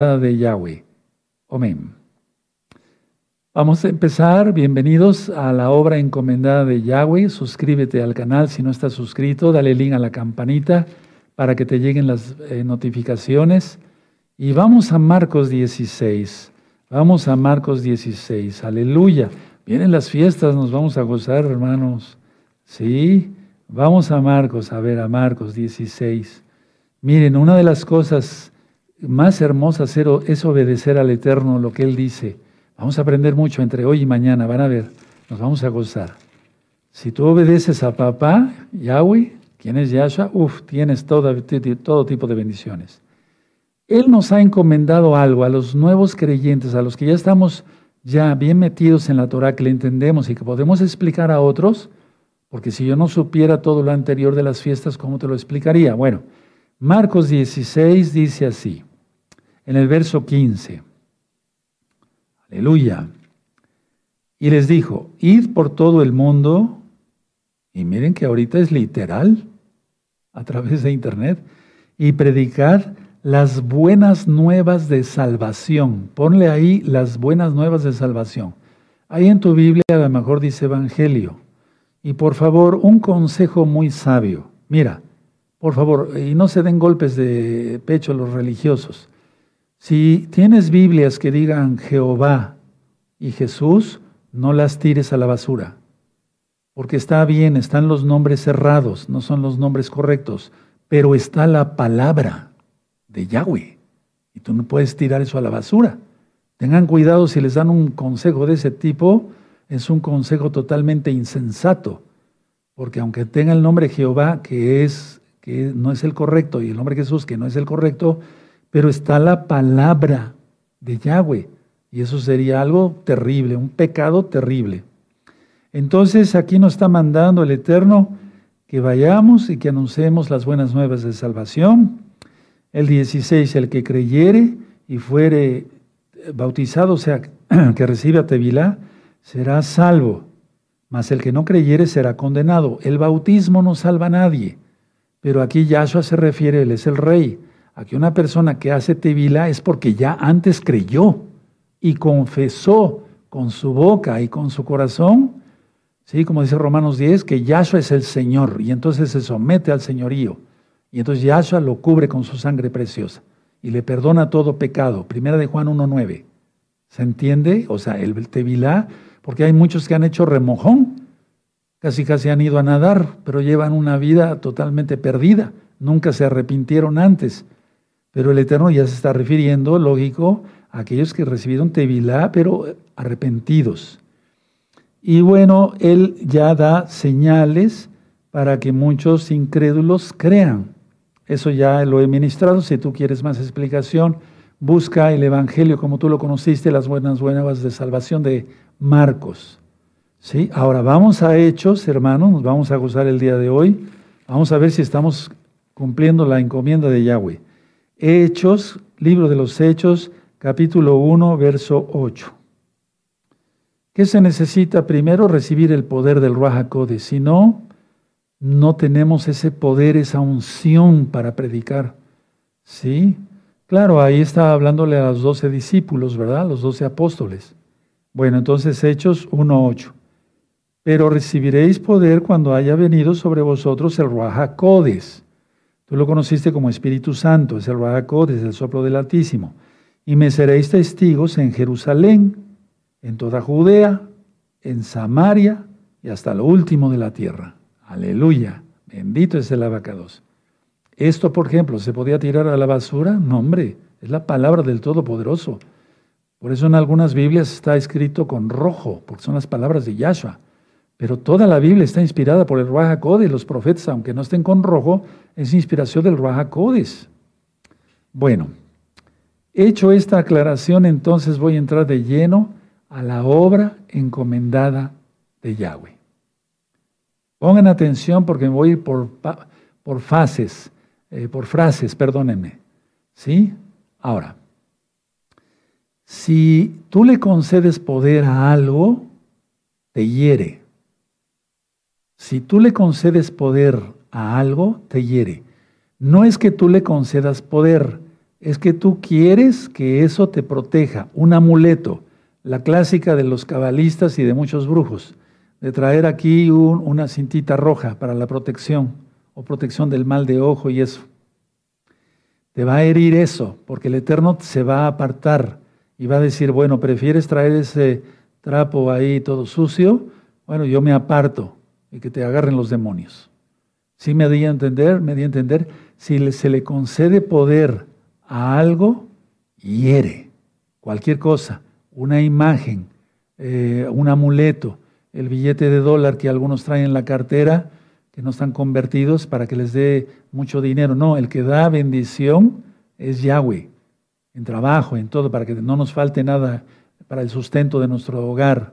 de Yahweh. Amén. Vamos a empezar. Bienvenidos a la obra encomendada de Yahweh. Suscríbete al canal si no estás suscrito. Dale link a la campanita para que te lleguen las eh, notificaciones. Y vamos a Marcos 16. Vamos a Marcos 16. Aleluya. Vienen las fiestas, nos vamos a gozar, hermanos. Sí, vamos a Marcos, a ver, a Marcos 16. Miren, una de las cosas más hermosas es obedecer al Eterno lo que Él dice. Vamos a aprender mucho entre hoy y mañana, van a ver, nos vamos a gozar. Si tú obedeces a papá, Yahweh, quien es Yahshua, uff, tienes todo, todo tipo de bendiciones. Él nos ha encomendado algo a los nuevos creyentes, a los que ya estamos ya bien metidos en la Torah, que le entendemos y que podemos explicar a otros, porque si yo no supiera todo lo anterior de las fiestas, ¿cómo te lo explicaría? Bueno, Marcos 16 dice así, en el verso 15, aleluya, y les dijo, id por todo el mundo, y miren que ahorita es literal, a través de internet, y predicad las buenas nuevas de salvación. Ponle ahí las buenas nuevas de salvación. Ahí en tu Biblia a lo mejor dice Evangelio. Y por favor, un consejo muy sabio. Mira, por favor, y no se den golpes de pecho los religiosos. Si tienes Biblias que digan Jehová y Jesús, no las tires a la basura. Porque está bien, están los nombres cerrados, no son los nombres correctos, pero está la palabra de Yahweh. Y tú no puedes tirar eso a la basura. Tengan cuidado si les dan un consejo de ese tipo, es un consejo totalmente insensato. Porque aunque tenga el nombre Jehová, que es que no es el correcto, y el nombre Jesús, que no es el correcto, pero está la palabra de Yahweh. Y eso sería algo terrible, un pecado terrible. Entonces aquí nos está mandando el Eterno que vayamos y que anunciemos las buenas nuevas de salvación. El 16, el que creyere y fuere bautizado, o sea, que recibe a Tevilá, será salvo. Mas el que no creyere será condenado. El bautismo no salva a nadie. Pero aquí Yahshua se refiere, Él es el rey. Aquí una persona que hace tevila es porque ya antes creyó y confesó con su boca y con su corazón, ¿sí? como dice Romanos 10, que Yahshua es el Señor y entonces se somete al señorío. Y entonces Yahshua lo cubre con su sangre preciosa y le perdona todo pecado. Primera de Juan 1.9. ¿Se entiende? O sea, el tevilá, porque hay muchos que han hecho remojón casi casi han ido a nadar, pero llevan una vida totalmente perdida, nunca se arrepintieron antes. Pero el Eterno ya se está refiriendo, lógico, a aquellos que recibieron Tevilá, pero arrepentidos. Y bueno, Él ya da señales para que muchos incrédulos crean. Eso ya lo he ministrado. Si tú quieres más explicación, busca el Evangelio como tú lo conociste, las buenas nuevas de salvación de Marcos. ¿Sí? Ahora vamos a Hechos, hermanos, nos vamos a gozar el día de hoy. Vamos a ver si estamos cumpliendo la encomienda de Yahweh. Hechos, libro de los Hechos, capítulo 1, verso 8. ¿Qué se necesita? Primero, recibir el poder del Ruach Si no, no tenemos ese poder, esa unción para predicar. ¿Sí? Claro, ahí está hablándole a los doce discípulos, ¿verdad? Los doce apóstoles. Bueno, entonces Hechos 1.8 pero recibiréis poder cuando haya venido sobre vosotros el Ruach Tú lo conociste como Espíritu Santo, es el Ruach el soplo del Altísimo. Y me seréis testigos en Jerusalén, en toda Judea, en Samaria y hasta lo último de la tierra. Aleluya. Bendito es el abacados. Esto, por ejemplo, ¿se podía tirar a la basura? No, hombre, es la palabra del Todopoderoso. Por eso en algunas Biblias está escrito con rojo, porque son las palabras de Yahshua. Pero toda la Biblia está inspirada por el Ruach y Los profetas, aunque no estén con rojo, es inspiración del Ruach Bueno, hecho esta aclaración, entonces voy a entrar de lleno a la obra encomendada de Yahweh. Pongan atención porque me voy a ir por, por fases, eh, por frases, perdónenme. ¿Sí? Ahora, si tú le concedes poder a algo, te hiere. Si tú le concedes poder a algo, te hiere. No es que tú le concedas poder, es que tú quieres que eso te proteja, un amuleto, la clásica de los cabalistas y de muchos brujos, de traer aquí una cintita roja para la protección o protección del mal de ojo y eso. Te va a herir eso, porque el Eterno se va a apartar y va a decir, bueno, ¿prefieres traer ese trapo ahí todo sucio? Bueno, yo me aparto y que te agarren los demonios. ¿Sí me di a entender? Me di a entender. Si se le concede poder a algo, hiere. Cualquier cosa, una imagen, eh, un amuleto, el billete de dólar que algunos traen en la cartera, que no están convertidos para que les dé mucho dinero. No, el que da bendición es Yahweh, en trabajo, en todo, para que no nos falte nada para el sustento de nuestro hogar.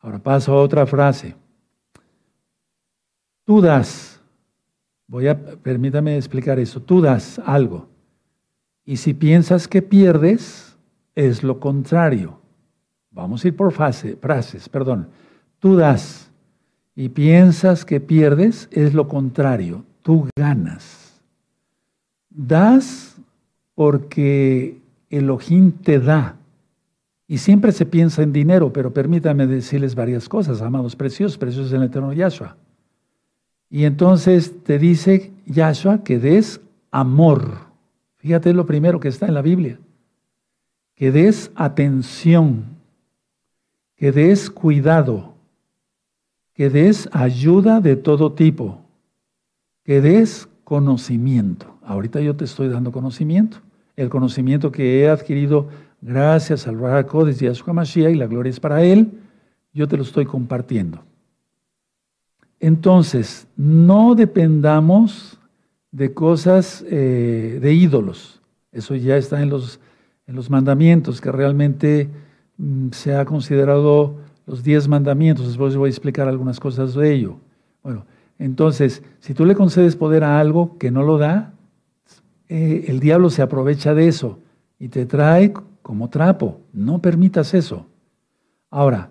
Ahora paso a otra frase. Tú das, voy a, permítame explicar eso, tú das algo. Y si piensas que pierdes, es lo contrario. Vamos a ir por fase, frases, perdón. Tú das y piensas que pierdes, es lo contrario. Tú ganas. Das porque Elohim te da. Y siempre se piensa en dinero, pero permítame decirles varias cosas, amados preciosos, preciosos en el eterno Yahshua. Y entonces te dice Yahshua que des amor. Fíjate lo primero que está en la Biblia. Que des atención, que des cuidado, que des ayuda de todo tipo, que des conocimiento. Ahorita yo te estoy dando conocimiento. El conocimiento que he adquirido gracias al Raja desde Yahshua Mashiach y la gloria es para Él, yo te lo estoy compartiendo. Entonces, no dependamos de cosas eh, de ídolos. Eso ya está en los, en los mandamientos, que realmente mm, se ha considerado los diez mandamientos. Después voy a explicar algunas cosas de ello. Bueno, entonces, si tú le concedes poder a algo que no lo da, eh, el diablo se aprovecha de eso y te trae como trapo. No permitas eso. Ahora,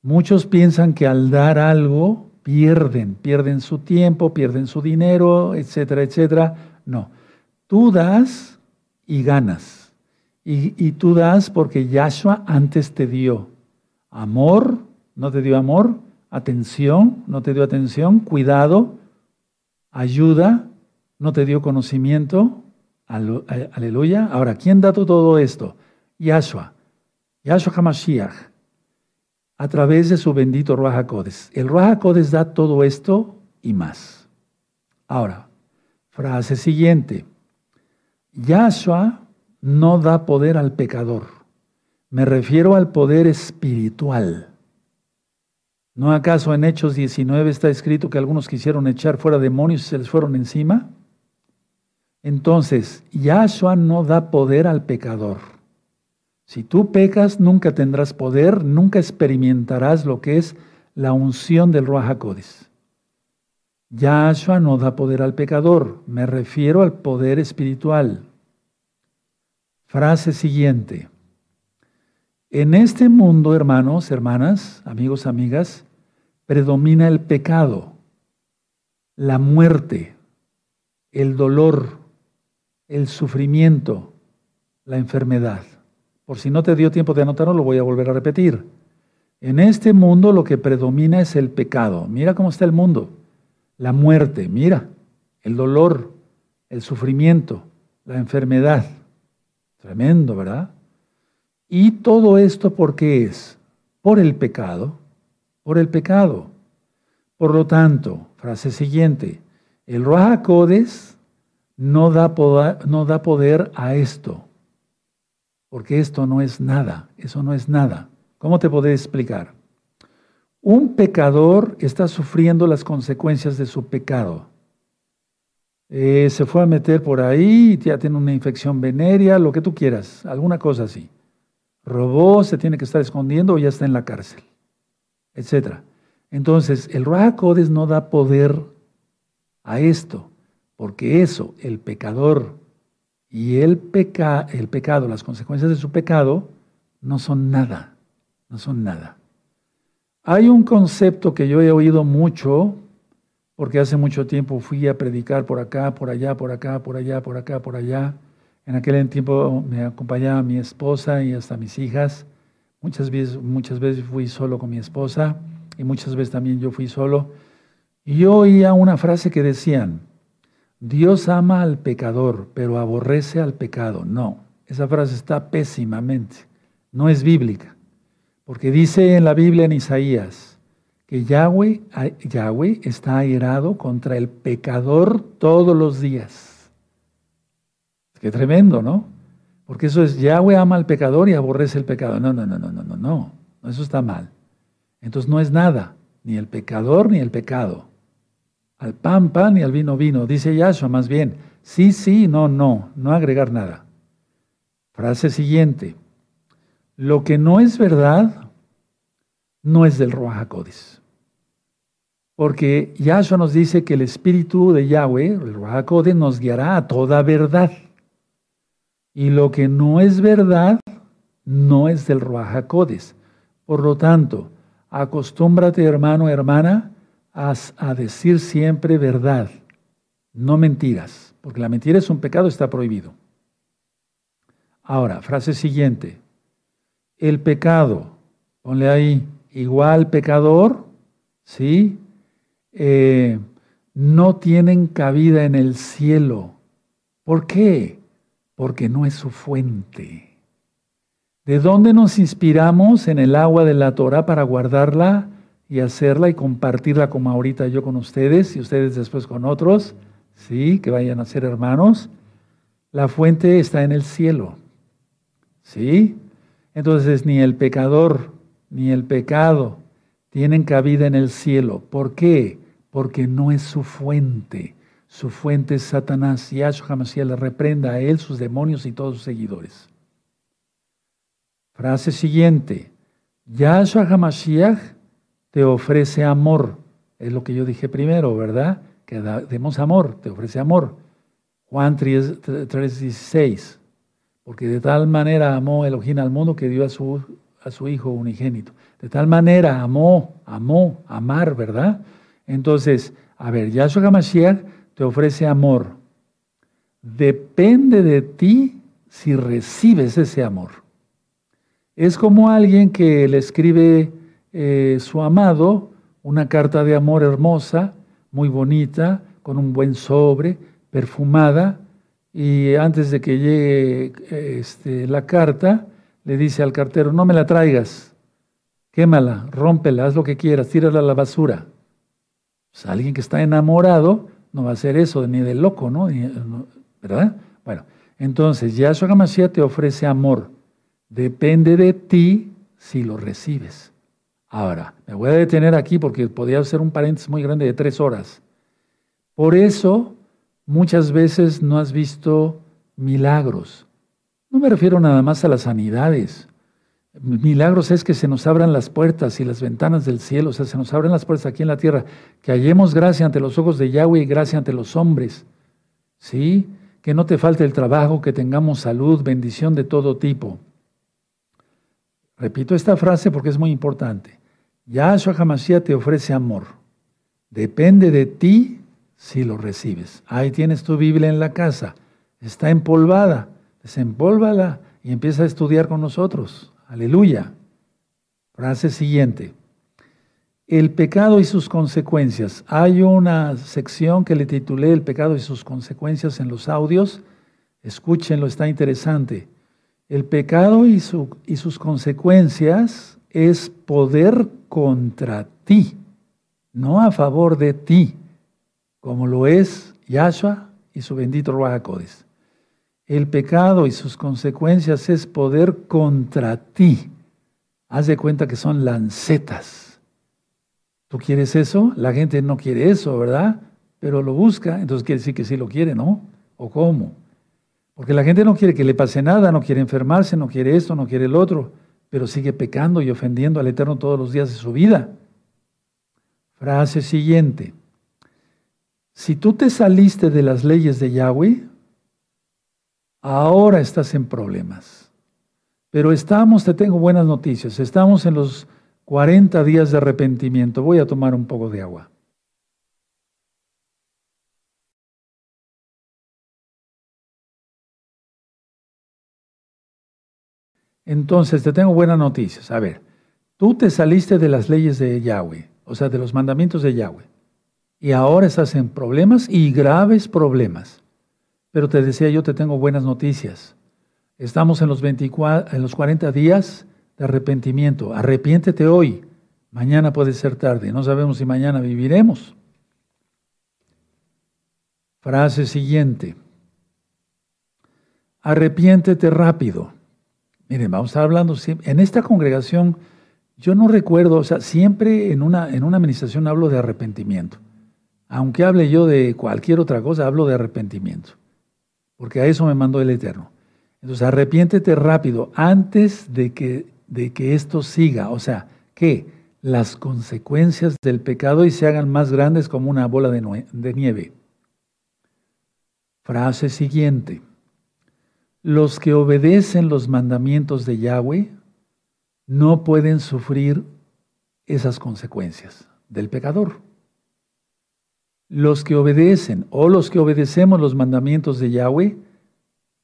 muchos piensan que al dar algo pierden, pierden su tiempo, pierden su dinero, etcétera, etcétera. No, tú das y ganas. Y, tú das porque Yahshua antes te dio amor, no te dio amor, atención, no te dio atención, cuidado, ayuda, no te dio conocimiento. Aleluya. Ahora, ¿quién da todo esto? Yahshua. Yahshua HaMashiach a través de su bendito Ruach Codes. El Ruach Codes da todo esto y más. Ahora, frase siguiente. Yahshua no da poder al pecador. Me refiero al poder espiritual. ¿No acaso en Hechos 19 está escrito que algunos quisieron echar fuera demonios y se les fueron encima? Entonces, Yahshua no da poder al pecador. Si tú pecas, nunca tendrás poder, nunca experimentarás lo que es la unción del Ruach. Yahshua no da poder al pecador, me refiero al poder espiritual. Frase siguiente. En este mundo, hermanos, hermanas, amigos, amigas, predomina el pecado, la muerte, el dolor, el sufrimiento, la enfermedad. Por si no te dio tiempo de anotarlo, lo voy a volver a repetir. En este mundo lo que predomina es el pecado. Mira cómo está el mundo. La muerte, mira. El dolor, el sufrimiento, la enfermedad. Tremendo, ¿verdad? Y todo esto, ¿por qué es? Por el pecado. Por el pecado. Por lo tanto, frase siguiente, el da, poder, no da poder a esto porque esto no es nada, eso no es nada. ¿Cómo te podés explicar? Un pecador está sufriendo las consecuencias de su pecado. Eh, se fue a meter por ahí, ya tiene una infección venérea, lo que tú quieras, alguna cosa así. Robó, se tiene que estar escondiendo o ya está en la cárcel, etc. Entonces, el Ruach no da poder a esto, porque eso, el pecador y el, peca, el pecado, las consecuencias de su pecado, no son nada, no son nada. Hay un concepto que yo he oído mucho, porque hace mucho tiempo fui a predicar por acá, por allá, por acá, por allá, por acá, por allá, En aquel tiempo me acompañaba mi esposa y hasta mis hijas. Muchas veces, muchas veces fui solo con mi esposa y muchas veces también yo fui solo. Y yo oía una frase que decían, Dios ama al pecador, pero aborrece al pecado. No, esa frase está pésimamente, no es bíblica, porque dice en la Biblia en Isaías que Yahweh, Yahweh está airado contra el pecador todos los días. Qué tremendo, ¿no? Porque eso es, Yahweh ama al pecador y aborrece el pecado. No, no, no, no, no, no, no, eso está mal. Entonces no es nada, ni el pecador ni el pecado. Al pan, pan y al vino, vino. Dice Yahshua más bien, sí, sí, no, no, no agregar nada. Frase siguiente. Lo que no es verdad no es del Ruach Porque Yahshua nos dice que el Espíritu de Yahweh, el Ruach nos guiará a toda verdad. Y lo que no es verdad no es del Ruach Por lo tanto, acostúmbrate, hermano, hermana, a, a decir siempre verdad, no mentiras, porque la mentira es un pecado, está prohibido. Ahora, frase siguiente. El pecado, ponle ahí, igual pecador, ¿sí? Eh, no tienen cabida en el cielo. ¿Por qué? Porque no es su fuente. ¿De dónde nos inspiramos en el agua de la Torah para guardarla y hacerla y compartirla como ahorita yo con ustedes y ustedes después con otros? Sí, que vayan a ser hermanos. La fuente está en el cielo. ¿Sí? Entonces ni el pecador ni el pecado tienen cabida en el cielo. ¿Por qué? Porque no es su fuente. Su fuente es Satanás. Y HaMashiach le reprenda a él, sus demonios y todos sus seguidores. Frase siguiente. Yahshua HaMashiach te ofrece amor. Es lo que yo dije primero, ¿verdad? Que demos amor, te ofrece amor. Juan 3.16 porque de tal manera amó Elohim al mundo que dio a su, a su Hijo unigénito. De tal manera amó, amó, amar, ¿verdad? Entonces, a ver, Yahshua HaMashiach te ofrece amor. Depende de ti si recibes ese amor. Es como alguien que le escribe eh, su amado una carta de amor hermosa, muy bonita, con un buen sobre, perfumada, y antes de que llegue este, la carta, le dice al cartero, no me la traigas, quémala, rómpela, haz lo que quieras, tírala a la basura. Pues alguien que está enamorado no va a hacer eso, ni de loco, ¿no? ¿Verdad? Bueno, entonces Yahshua HaMashiach te ofrece amor. Depende de ti si lo recibes. Ahora, me voy a detener aquí porque podría ser un paréntesis muy grande de tres horas. Por eso muchas veces no has visto milagros. No me refiero nada más a las sanidades. Milagros es que se nos abran las puertas y las ventanas del cielo, o sea, se nos abren las puertas aquí en la tierra, que hallemos gracia ante los ojos de Yahweh y gracia ante los hombres. ¿Sí? Que no te falte el trabajo, que tengamos salud, bendición de todo tipo. Repito esta frase porque es muy importante. Yahshua Hamashiach te ofrece amor. Depende de ti si lo recibes. Ahí tienes tu Biblia en la casa, está empolvada, desempólvala y empieza a estudiar con nosotros. Aleluya. Frase siguiente. El pecado y sus consecuencias. Hay una sección que le titulé El pecado y sus consecuencias en los audios. Escúchenlo, está interesante. El pecado y, y sus consecuencias es poder contra ti, no a favor de ti como lo es Yahshua y su bendito Ruach El pecado y sus consecuencias es poder contra ti. Haz de cuenta que son lancetas. ¿Tú quieres eso? La gente no quiere eso, ¿verdad? Pero lo busca, entonces quiere decir que sí lo quiere, ¿no? ¿O cómo? Porque la gente no quiere que le pase nada, no quiere enfermarse, no quiere esto, no quiere el otro, pero sigue pecando y ofendiendo al Eterno todos los días de su vida. Frase siguiente. Si tú te saliste de las leyes de Yahweh, ahora estás en problemas. Pero estamos, te tengo buenas noticias, estamos en los 40 días de arrepentimiento. Voy a tomar un poco de agua. Entonces, te tengo buenas noticias. A ver, tú te saliste de las leyes de Yahweh, o sea, de los mandamientos de Yahweh, y ahora estás en problemas y graves problemas. Pero te decía yo, te tengo buenas noticias. Estamos en los, 24, en los 40 días de arrepentimiento. Arrepiéntete hoy. Mañana puede ser tarde. No sabemos si mañana viviremos. Frase siguiente. Arrepiéntete rápido. Miren, vamos a estar hablando en esta congregación. Yo no recuerdo, o sea, siempre en una, en una administración hablo de arrepentimiento. Aunque hable yo de cualquier otra cosa, hablo de arrepentimiento. Porque a eso me mandó el Eterno. Entonces, arrepiéntete rápido antes de que, de que esto siga. O sea, que las consecuencias del pecado y se hagan más grandes como una bola de, de nieve. Frase siguiente. Los que obedecen los mandamientos de Yahweh no pueden sufrir esas consecuencias del pecador. Los que obedecen o los que obedecemos los mandamientos de Yahweh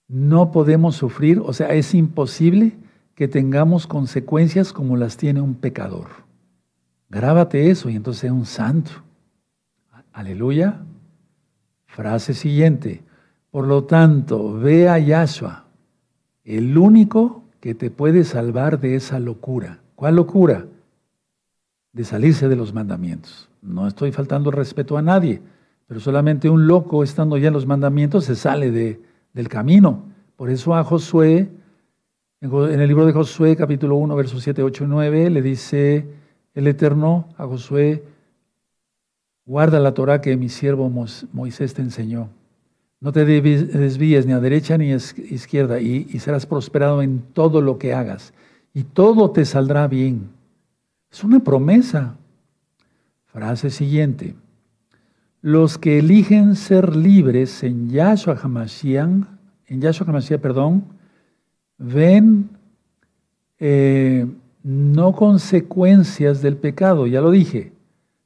no podemos sufrir, o sea, es imposible que tengamos consecuencias como las tiene un pecador. Grábate eso y entonces es un santo. Aleluya. Frase siguiente. Por lo tanto, ve a Yahshua, el único que te puede salvar de esa locura. ¿Cuál locura? De salirse de los mandamientos. No estoy faltando respeto a nadie, pero solamente un loco estando ya en los mandamientos se sale de, del camino. Por eso a Josué, en el libro de Josué, capítulo 1, versos 7, 8 y 9, le dice el Eterno a Josué, guarda la Torah que mi siervo Moisés te enseñó. No te desvíes ni a derecha ni a izquierda y, serás prosperado en todo lo que hagas y todo te saldrá bien. Es una promesa. Frase siguiente. Los que eligen ser libres en Yahshua HaMashiach, en Yahshua HaMashiach, perdón, ven eh, no consecuencias del pecado, ya lo dije,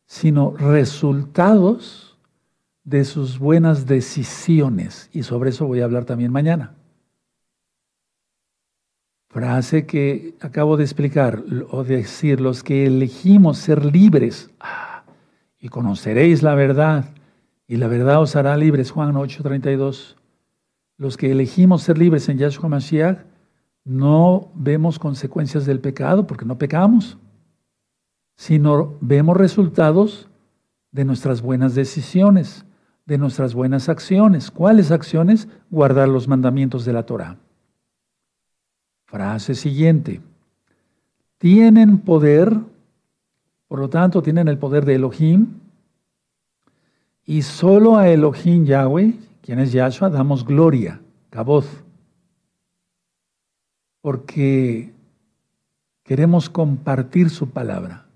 sino resultados de sus buenas decisiones. Y sobre eso voy a hablar también mañana. Frase que acabo de explicar, o decir, los que elegimos ser libres, ah, y conoceréis la verdad, y la verdad os hará libres, Juan 8:32. Los que elegimos ser libres en Yahshua Mashiach, no vemos consecuencias del pecado, porque no pecamos, sino vemos resultados de nuestras buenas decisiones de nuestras buenas acciones. ¿Cuáles acciones? Guardar los mandamientos de la Torah. Frase siguiente. Tienen poder, por lo tanto, tienen el poder de Elohim, y solo a Elohim Yahweh, quien es Yahshua, damos gloria, caboz, porque queremos compartir su palabra.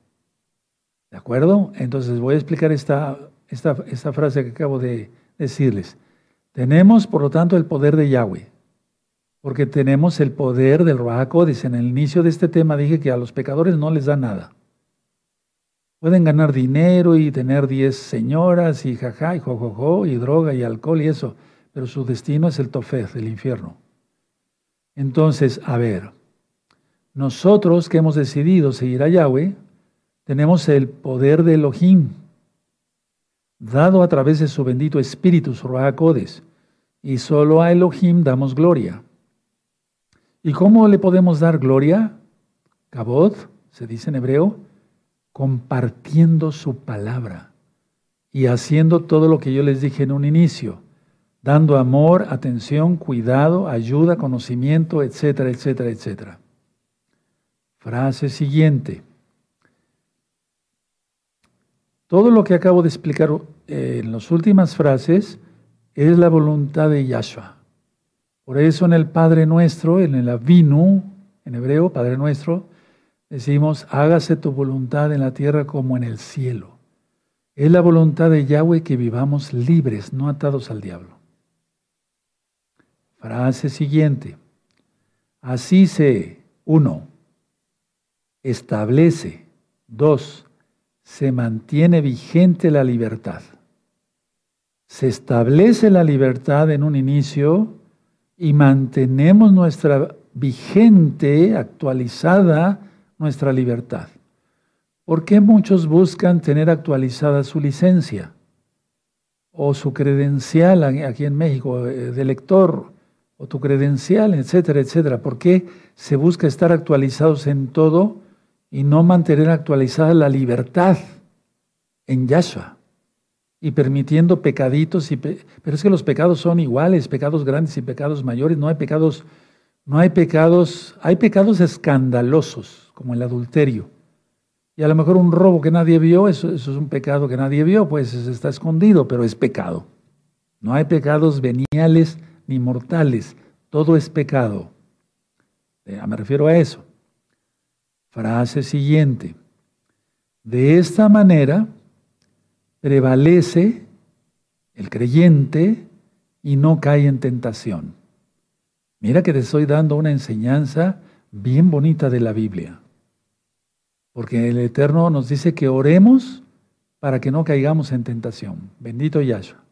¿De acuerdo? Entonces voy a explicar esta esta, frase que acabo de decirles. Tenemos, por lo tanto, el poder de Yahweh, porque tenemos el poder del Ruach En el inicio de este tema dije que a los pecadores no les da nada. Pueden ganar dinero y tener diez señoras y jaja y jojojo y droga y alcohol y eso, pero su destino es el tofez, el infierno. Entonces, a ver, nosotros que hemos decidido seguir a Yahweh, tenemos el poder de Elohim, dado a través de su bendito Espíritu, su Codes, y solo a Elohim damos gloria. ¿Y cómo le podemos dar gloria? Kabod, se dice en hebreo, compartiendo su palabra y haciendo todo lo que yo les dije en un inicio, dando amor, atención, cuidado, ayuda, conocimiento, etcétera, etcétera, etcétera. Frase siguiente. Todo lo que acabo de explicar eh, en las últimas frases es la voluntad de Yahshua. Por eso en el Padre Nuestro, en el Avinu, en hebreo, Padre Nuestro, decimos, hágase tu voluntad en la tierra como en el cielo. Es la voluntad de Yahweh que vivamos libres, no atados al diablo. Frase siguiente. Así se, uno, establece, dos, se mantiene vigente la libertad. Se establece la libertad en un inicio y mantenemos nuestra vigente, actualizada nuestra libertad. ¿Por qué muchos buscan tener actualizada su licencia o su credencial aquí en México eh, de lector o tu credencial, etcétera, etcétera? ¿Por qué se busca estar actualizados en todo y no mantener actualizada la libertad en Yahshua? Y permitiendo pecaditos, y pero es que los pecados son iguales, pecados grandes y pecados mayores, no hay pecados, no hay pecados, hay pecados escandalosos, como el adulterio y a lo mejor un robo que nadie vio, eso, es un pecado que nadie vio, pues está escondido, pero es pecado. No hay pecados veniales ni mortales, todo es pecado. Eh, me refiero a eso. Frase siguiente. De esta manera prevalece el creyente y no cae en tentación. Mira que te estoy dando una enseñanza bien bonita de la Biblia. Porque el Eterno nos dice que oremos para que no caigamos en tentación. Bendito Yahshua.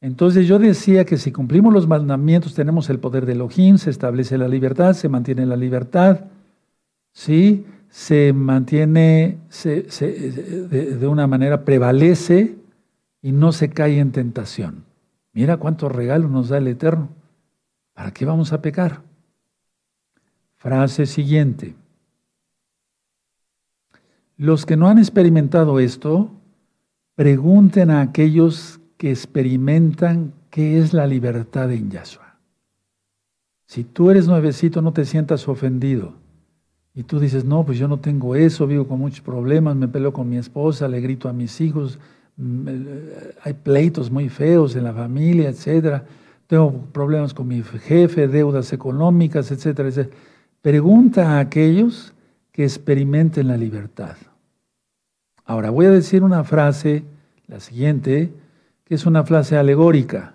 Entonces yo decía que si cumplimos los mandamientos tenemos el poder de Elohim, se establece la libertad, se mantiene la libertad, ¿sí? se mantiene de, de, una manera, prevalece y no se cae en tentación. Mira cuántos regalos nos da el Eterno. ¿Para qué vamos a pecar? Frase siguiente. Los que no han experimentado esto, pregunten a aquellos que experimentan qué es la libertad en Yahshua. Si tú eres nuevecito, no te sientas ofendido. Y tú dices, no, pues yo no tengo eso, vivo con muchos problemas, me peleo con mi esposa, le grito a mis hijos, hay pleitos muy feos en la familia, etcétera. Tengo problemas con mi jefe, deudas económicas, etcétera, etcétera. Pregunta a aquellos que experimenten la libertad. Ahora voy a decir una frase, la siguiente, que es una frase alegórica,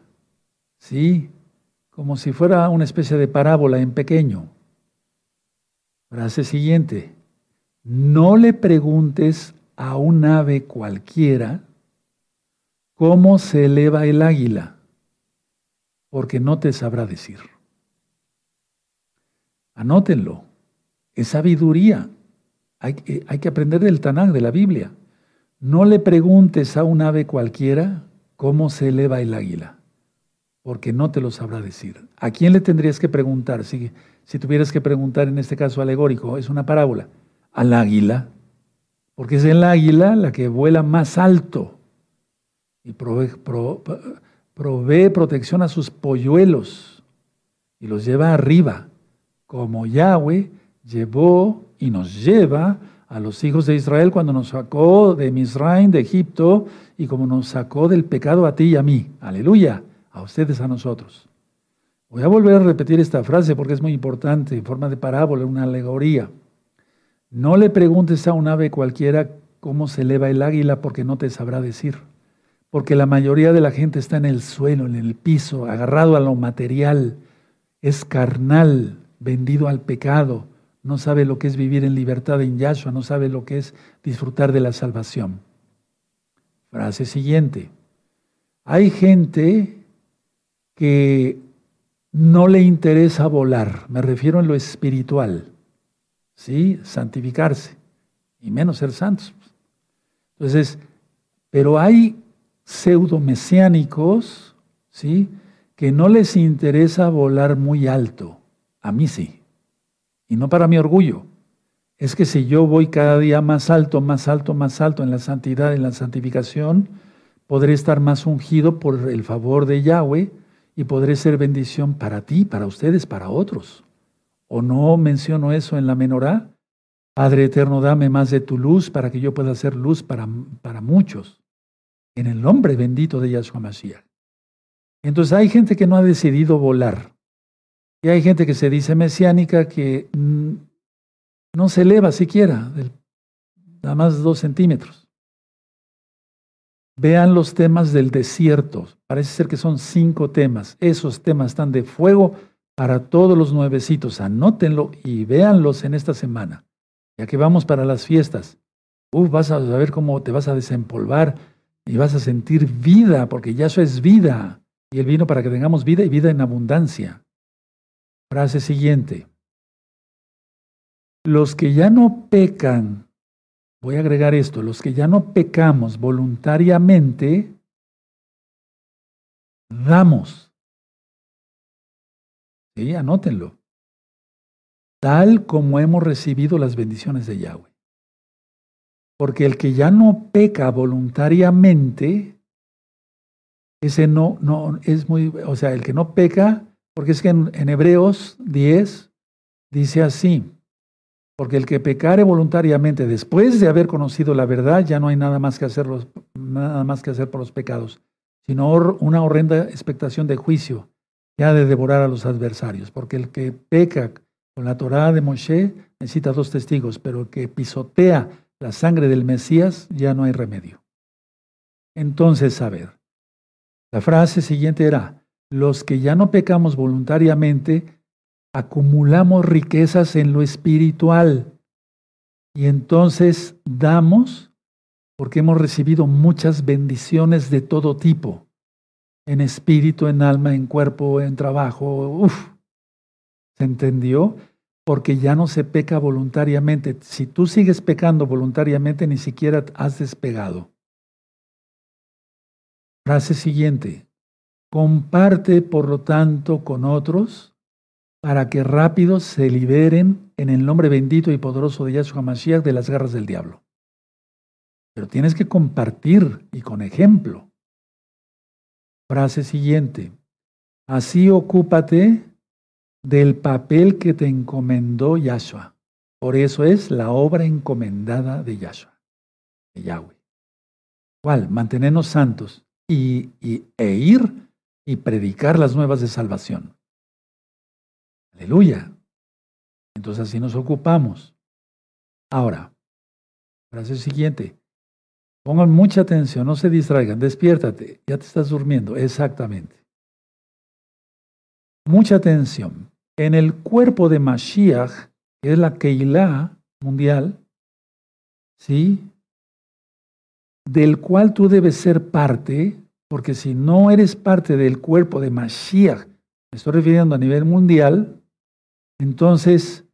¿sí? Como si fuera una especie de parábola en pequeño. Frase siguiente, no le preguntes a un ave cualquiera cómo se eleva el águila, porque no te sabrá decir. Anótenlo. Es sabiduría. Hay, que aprender del Tanakh, de la Biblia. No le preguntes a un ave cualquiera cómo se eleva el águila, porque no te lo sabrá decir. ¿A quién le tendrías que preguntar? Si, tuvieras que preguntar en este caso alegórico, es una parábola. Al águila, porque es el águila la que vuela más alto y provee, provee protección a sus polluelos y los lleva arriba, como Yahweh llevó y nos lleva a los hijos de Israel cuando nos sacó de Misraim, de Egipto, y como nos sacó del pecado a ti y a mí. Aleluya, a ustedes, a nosotros. Voy a volver a repetir esta frase porque es muy importante, en forma de parábola, una alegoría. No le preguntes a un ave cualquiera cómo se eleva el águila porque no te sabrá decir. Porque la mayoría de la gente está en el suelo, en el piso, agarrado a lo material, es carnal, vendido al pecado, no sabe lo que es vivir en libertad en Yahshua, no sabe lo que es disfrutar de la salvación. Frase siguiente. Hay gente que no le interesa volar, me refiero en lo espiritual, ¿sí? Santificarse, y menos ser santos. Entonces, pero hay pseudo mesiánicos, ¿sí? Que no les interesa volar muy alto. A mí sí. Y no para mi orgullo. Es que si yo voy cada día más alto, más alto, más alto en la santidad, en la santificación, podré estar más ungido por el favor de Yahweh y podré ser bendición para ti, para ustedes, para otros. ¿O no menciono eso en la menorá? Padre eterno, dame más de tu luz para que yo pueda ser luz para, para muchos. En el nombre bendito de Yahshua Mashiach. Entonces hay gente que no ha decidido volar. Y hay gente que se dice mesiánica que no se eleva siquiera, nada más dos centímetros. Vean los temas del desierto. Parece ser que son cinco temas. Esos temas están de fuego para todos los nuevecitos. Anótenlo y véanlos en esta semana. Ya que vamos para las fiestas. Uf, vas a ver cómo te vas a desempolvar y vas a sentir vida, porque ya eso es vida. Y el vino para que tengamos vida y vida en abundancia. Frase siguiente. Los que ya no pecan, voy a agregar esto, los que ya no pecamos voluntariamente, damos. Sí, anótenlo. Tal como hemos recibido las bendiciones de Yahweh. Porque el que ya no peca voluntariamente, ese no, no, es muy, o sea, el que no peca, porque es que en, en Hebreos 10 dice así, porque el que pecare voluntariamente después de haber conocido la verdad, ya no hay nada más que hacer, nada más que hacer por los pecados, sino una horrenda expectación de juicio ha de devorar a los adversarios. Porque el que peca con la Torah de Moshe necesita dos testigos, pero el que pisotea la sangre del Mesías ya no hay remedio. Entonces, a ver, la frase siguiente era, los que ya no pecamos voluntariamente, acumulamos riquezas en lo espiritual y entonces damos porque hemos recibido muchas bendiciones de todo tipo, en espíritu, en alma, en cuerpo, en trabajo. Uf, ¿se entendió? Porque ya no se peca voluntariamente. Si tú sigues pecando voluntariamente, ni siquiera has despegado. Frase siguiente. Comparte, por lo tanto, con otros para que rápido se liberen en el nombre bendito y poderoso de Yahshua Mashiach de las garras del diablo. Pero tienes que compartir y con ejemplo. Frase siguiente. Así ocúpate del papel que te encomendó Yahshua. Por eso es la obra encomendada de Yahshua, de Yahweh. ¿Cuál? Mantenernos santos y, y, e ir y predicar las nuevas de salvación. Aleluya. Entonces así nos ocupamos. Ahora, frase siguiente. Pongan mucha atención, no se distraigan, despiértate, ya te estás durmiendo, exactamente. Mucha atención. En el cuerpo de Mashiach, que es la Keilah mundial, ¿sí? Del cual tú debes ser parte, porque si no eres parte del cuerpo de Mashiach, me estoy refiriendo a nivel mundial, entonces,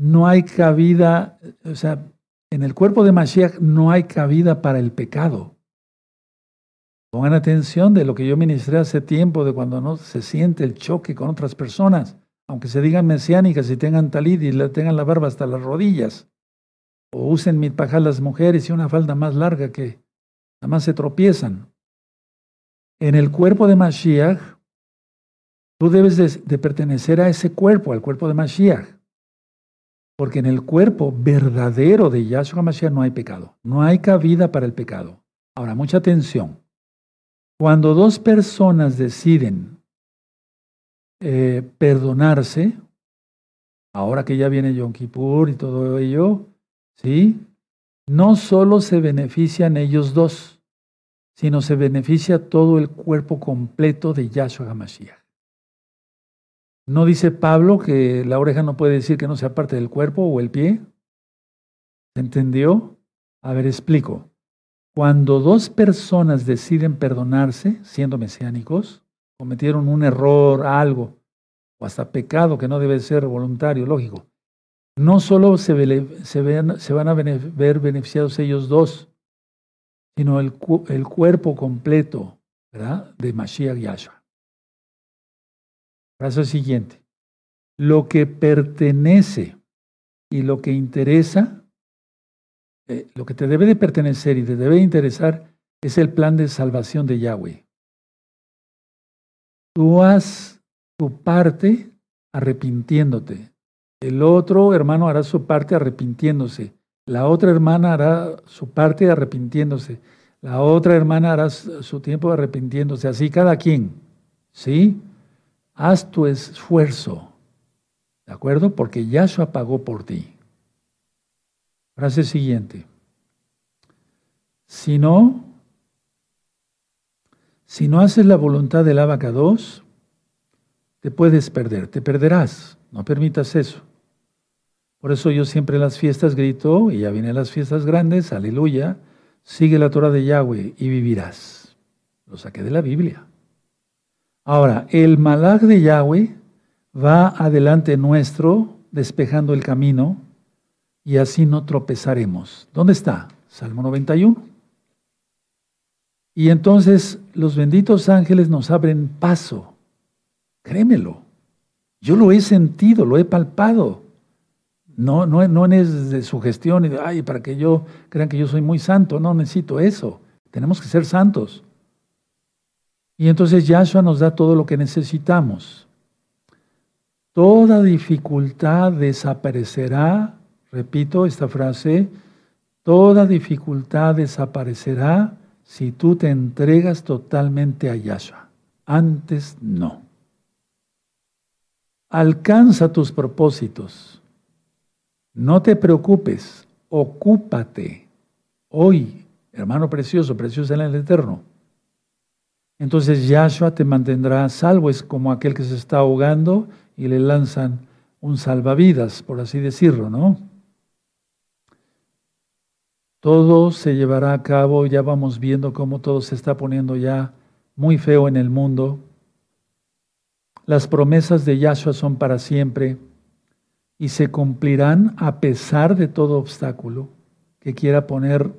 no hay cabida, o sea, en el cuerpo de Mashiach no hay cabida para el pecado. Pongan atención de lo que yo ministré hace tiempo, de cuando no se siente el choque con otras personas, aunque se digan mesiánicas y tengan talid y tengan la barba hasta las rodillas, o usen mitpajal las mujeres y una falda más larga que nada más se tropiezan. En el cuerpo de Mashiach Tú debes de, pertenecer a ese cuerpo, al cuerpo de Mashiach. Porque en el cuerpo verdadero de Yahshua Mashiach no hay pecado. No hay cabida para el pecado. Ahora, mucha atención. Cuando dos personas deciden eh, perdonarse, ahora que ya viene Yom Kippur y todo ello, ¿sí? No solo se benefician ellos dos, sino se beneficia todo el cuerpo completo de Yahshua Mashiach. ¿No dice Pablo que la oreja no puede decir que no sea parte del cuerpo o el pie? ¿Se entendió? A ver, explico. Cuando dos personas deciden perdonarse, siendo mesiánicos, cometieron un error, algo, o hasta pecado que no debe ser voluntario, lógico, no solo se, van a ver beneficiados ellos dos, sino el, el cuerpo completo de Mashiach Yahshua. Frase siguiente. Lo que pertenece y lo que interesa, eh, lo que te debe de pertenecer y te debe interesar es el plan de salvación de Yahweh. Tú haz tu parte arrepintiéndote. El otro hermano hará su parte arrepintiéndose. La otra hermana hará su parte arrepintiéndose. La otra hermana hará su tiempo arrepintiéndose. Así cada quien. ¿Sí? Haz tu esfuerzo, ¿de acuerdo? Porque Yahshua pagó por ti. Frase siguiente. Si no, si no haces la voluntad del abacados, te puedes perder, te perderás. No permitas eso. Por eso yo siempre en las fiestas grito, y ya vienen las fiestas grandes, aleluya, sigue la Torah de Yahweh y vivirás. Lo saqué de la Biblia. Ahora, el malach de Yahweh va adelante nuestro, despejando el camino, y así no tropezaremos. ¿Dónde está? Salmo 91. Y entonces los benditos ángeles nos abren paso. Créemelo. Yo lo he sentido, lo he palpado. No, no, no es de sugestión y de, ay, para que yo crean que yo soy muy santo. No necesito eso. Tenemos que ser santos. Y entonces Yahshua nos da todo lo que necesitamos. Toda dificultad desaparecerá, repito esta frase, toda dificultad desaparecerá si tú te entregas totalmente a Yahshua. Antes no. Alcanza tus propósitos. No te preocupes, ocúpate. Hoy, hermano precioso, precioso en el Eterno. Entonces Yahshua te mantendrá salvo, es como aquel que se está ahogando y le lanzan un salvavidas, por así decirlo, ¿no? Todo se llevará a cabo, ya vamos viendo cómo todo se está poniendo ya muy feo en el mundo. Las promesas de Yahshua son para siempre y se cumplirán a pesar de todo obstáculo que quiera poner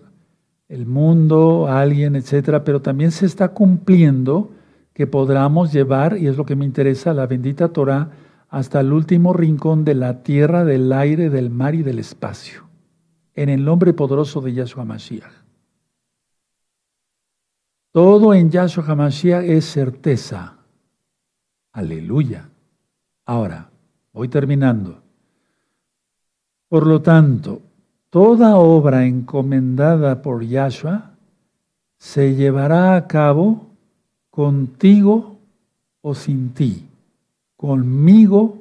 el mundo, alguien, etcétera, pero también se está cumpliendo que podamos llevar, y es lo que me interesa, la bendita Torah hasta el último rincón de la tierra, del aire, del mar y del espacio, en el nombre poderoso de Yahshua Mashiach. Todo en Yahshua HaMashiach es certeza. Aleluya. Ahora, voy terminando. Por lo tanto, toda obra encomendada por Yahshua se llevará a cabo contigo o sin ti, conmigo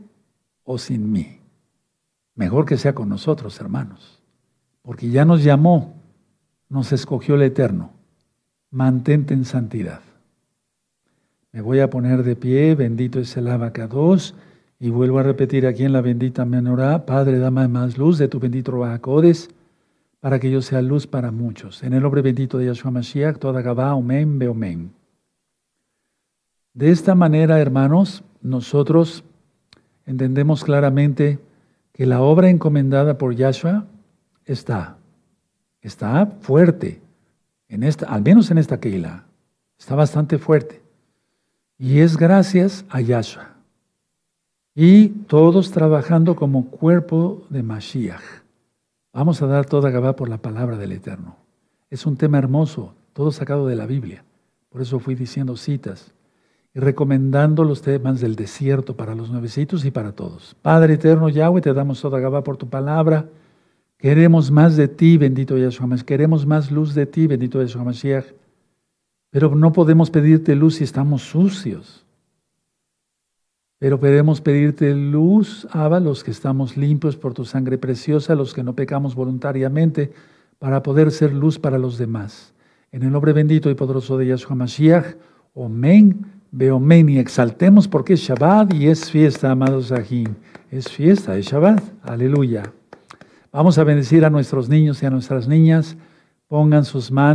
o sin mí. Mejor que sea con nosotros, hermanos, porque ya nos llamó, nos escogió el Eterno. Mantente en santidad. Me voy a poner de pie, bendito es el abacados, y vuelvo a repetir aquí en la bendita menorá, Padre, dame más luz de tu bendito Rabacodes, para que yo sea luz para muchos. En el nombre bendito de Yahshua Mashiach, toda Gabá, Omen, Beomen. De esta manera, hermanos, nosotros entendemos claramente que la obra encomendada por Yahshua está, está fuerte, en esta, al menos en esta Keila, está bastante fuerte. Y es gracias a Yahshua. Y todos trabajando como cuerpo de Mashiach. Vamos a dar toda Gabá por la palabra del Eterno. Es un tema hermoso, todo sacado de la Biblia. Por eso fui diciendo citas y recomendando los temas del desierto para los nuevecitos y para todos. Padre eterno Yahweh, te damos toda Gabá por tu palabra. Queremos más de ti, bendito Yahshua Queremos más luz de ti, bendito Yahshua Mashiach. Pero no podemos pedirte luz si estamos sucios. Pero podemos pedirte luz, Abba, los que estamos limpios por tu sangre preciosa, los que no pecamos voluntariamente, para poder ser luz para los demás. En el nombre bendito y poderoso de Yahshua Mashiach, Omen, Beomen, y exaltemos porque es Shabbat y es fiesta, amados Sahim. Es fiesta, es Shabbat. Aleluya. Vamos a bendecir a nuestros niños y a nuestras niñas. Pongan sus manos.